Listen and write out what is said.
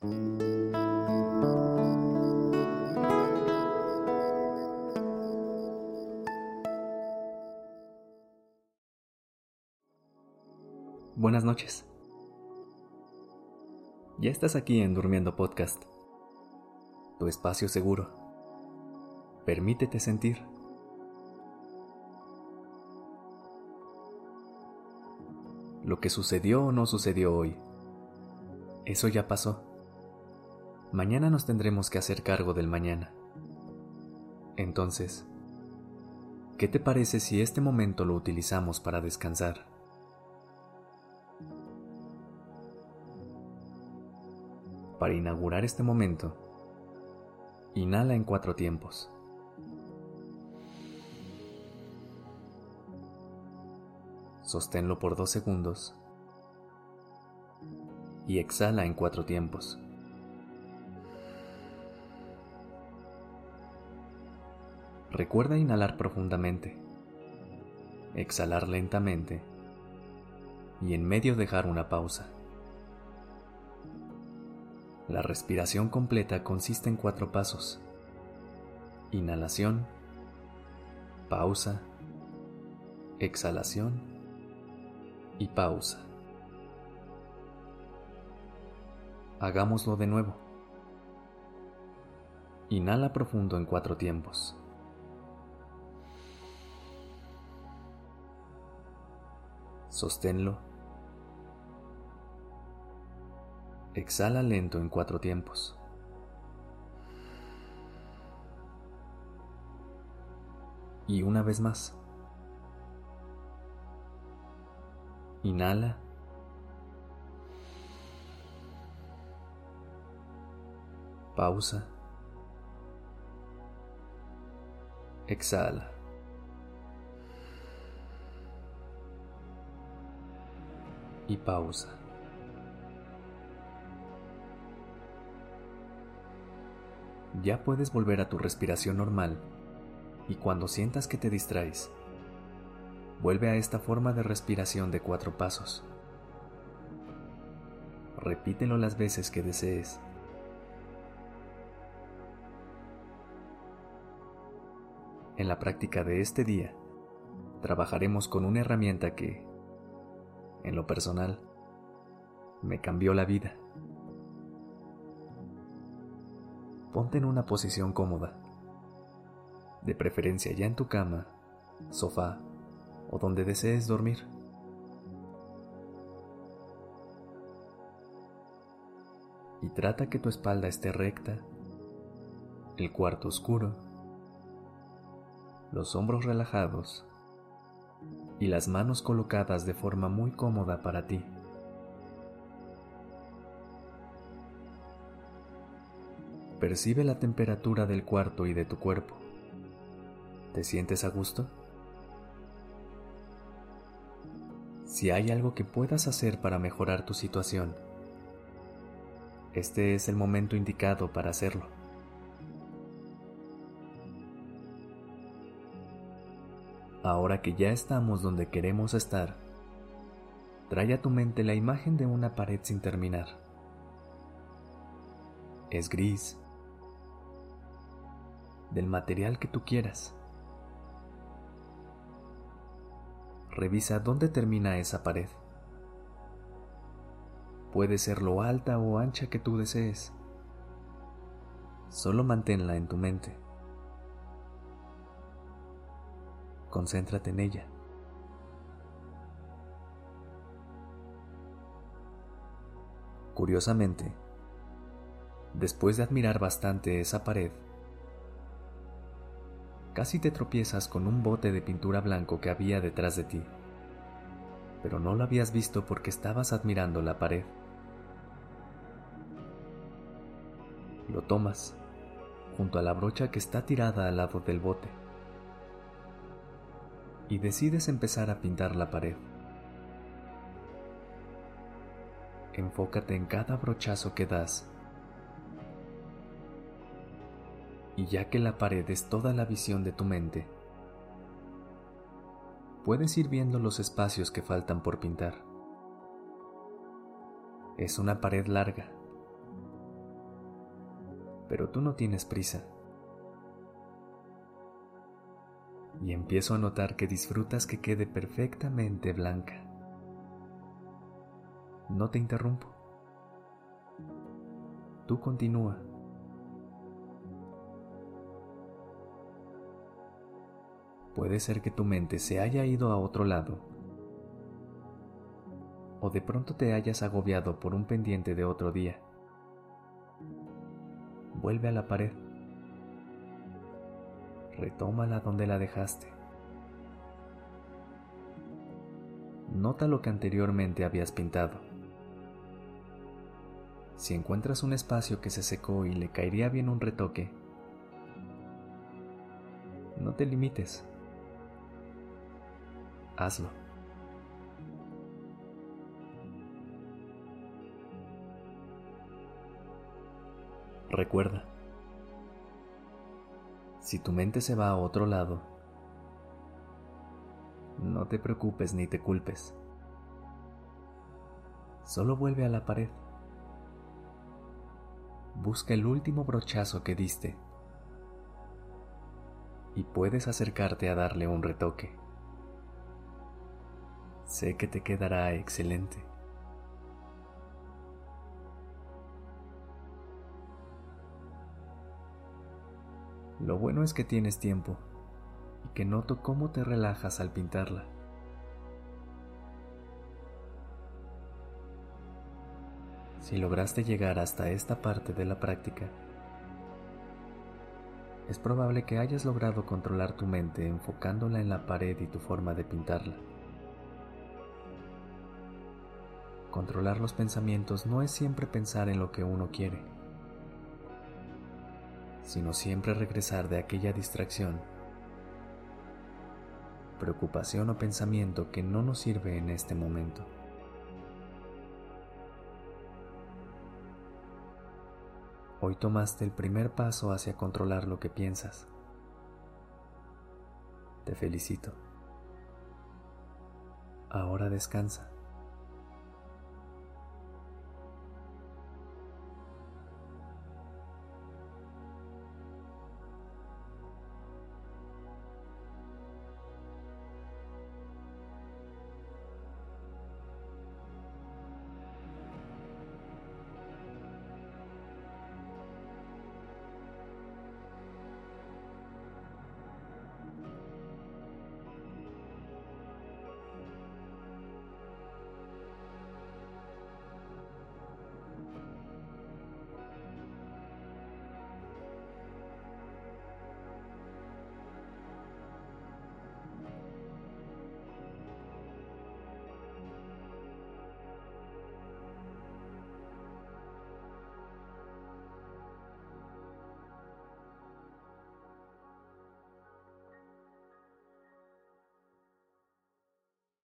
Buenas noches. Ya estás aquí en Durmiendo Podcast, tu espacio seguro. Permítete sentir. Lo que sucedió o no sucedió hoy, eso ya pasó. Mañana nos tendremos que hacer cargo del mañana. Entonces, ¿qué te parece si este momento lo utilizamos para descansar? Para inaugurar este momento, inhala en cuatro tiempos. Sosténlo por dos segundos y exhala en cuatro tiempos. Recuerda inhalar profundamente, exhalar lentamente y en medio dejar una pausa. La respiración completa consiste en cuatro pasos. Inhalación, pausa, exhalación y pausa. Hagámoslo de nuevo. Inhala profundo en cuatro tiempos. Sosténlo. Exhala lento en cuatro tiempos. Y una vez más. Inhala. Pausa. Exhala. Y pausa. Ya puedes volver a tu respiración normal y cuando sientas que te distraes, vuelve a esta forma de respiración de cuatro pasos. Repítelo las veces que desees. En la práctica de este día, trabajaremos con una herramienta que, en lo personal, me cambió la vida. Ponte en una posición cómoda, de preferencia ya en tu cama, sofá o donde desees dormir. Y trata que tu espalda esté recta, el cuarto oscuro los hombros relajados y las manos colocadas de forma muy cómoda para ti. Percibe la temperatura del cuarto y de tu cuerpo. ¿Te sientes a gusto? Si hay algo que puedas hacer para mejorar tu situación, este es el momento indicado para hacerlo. Ahora que ya estamos donde queremos estar, trae a tu mente la imagen de una pared sin terminar. Es gris, del material que tú quieras. Revisa dónde termina esa pared. Puede ser lo alta o ancha que tú desees. Solo manténla en tu mente. Concéntrate en ella. Curiosamente, después de admirar bastante esa pared, casi te tropiezas con un bote de pintura blanco que había detrás de ti, pero no lo habías visto porque estabas admirando la pared. Lo tomas junto a la brocha que está tirada al lado del bote y decides empezar a pintar la pared. Enfócate en cada brochazo que das. Y ya que la pared es toda la visión de tu mente, puedes ir viendo los espacios que faltan por pintar. Es una pared larga, Pero tú no tienes prisa. Y empiezo a notar que disfrutas que quede perfectamente blanca. No te interrumpo. Tú continúa. Puede ser que tu mente se haya ido a otro lado o de pronto te hayas agobiado por un pendiente de otro día. Vuelve a la pared. Retómala donde la dejaste. Nota lo que anteriormente habías pintado. Si encuentras un espacio que se secó y le caería bien un retoque, no te limites hazlo. Recuerda, si tu mente se va a otro lado, no te preocupes ni te culpes. Solo vuelve a la pared. Busca el último brochazo que diste y puedes acercarte a darle un retoque. Sé que te quedará excelente. Lo bueno es que tienes tiempo y que noto cómo te relajas al pintarla. Si lograste llegar hasta esta parte de la práctica, es probable que hayas logrado controlar tu mente enfocándola en la pared y tu forma de pintarla. Controlar los pensamientos no es siempre pensar en lo que uno quiere, sino siempre regresar de aquella distracción, preocupación o pensamiento que no nos sirve en este momento. Hoy tomaste el primer paso hacia controlar lo que piensas. Te felicito. Ahora descansa.